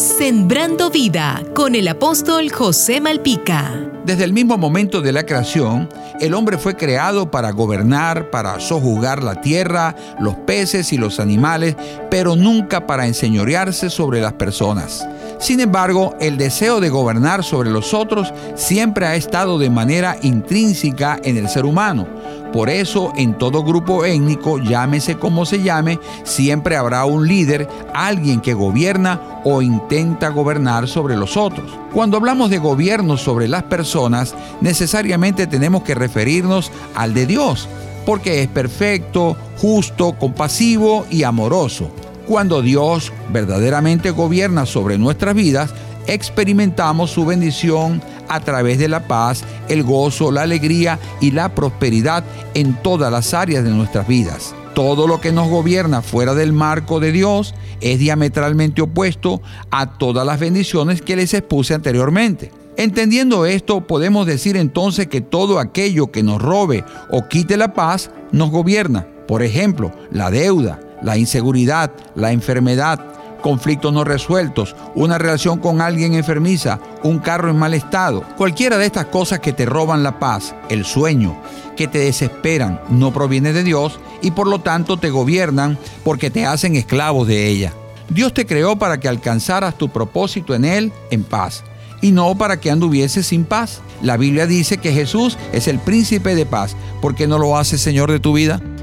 Sembrando vida con el apóstol José Malpica. Desde el mismo momento de la creación, el hombre fue creado para gobernar, para sojuzgar la tierra, los peces y los animales, pero nunca para enseñorearse sobre las personas. Sin embargo, el deseo de gobernar sobre los otros siempre ha estado de manera intrínseca en el ser humano. Por eso, en todo grupo étnico, llámese como se llame, siempre habrá un líder, alguien que gobierna o intenta gobernar sobre los otros. Cuando hablamos de gobierno sobre las personas, necesariamente tenemos que referirnos al de Dios, porque es perfecto, justo, compasivo y amoroso. Cuando Dios verdaderamente gobierna sobre nuestras vidas, experimentamos su bendición a través de la paz, el gozo, la alegría y la prosperidad en todas las áreas de nuestras vidas. Todo lo que nos gobierna fuera del marco de Dios es diametralmente opuesto a todas las bendiciones que les expuse anteriormente. Entendiendo esto, podemos decir entonces que todo aquello que nos robe o quite la paz nos gobierna. Por ejemplo, la deuda, la inseguridad, la enfermedad, conflictos no resueltos, una relación con alguien enfermiza, un carro en mal estado. Cualquiera de estas cosas que te roban la paz, el sueño, que te desesperan, no proviene de Dios y por lo tanto te gobiernan porque te hacen esclavos de ella. Dios te creó para que alcanzaras tu propósito en Él en paz y no para que anduvieses sin paz. La Biblia dice que Jesús es el príncipe de paz. ¿Por qué no lo hace Señor de tu vida?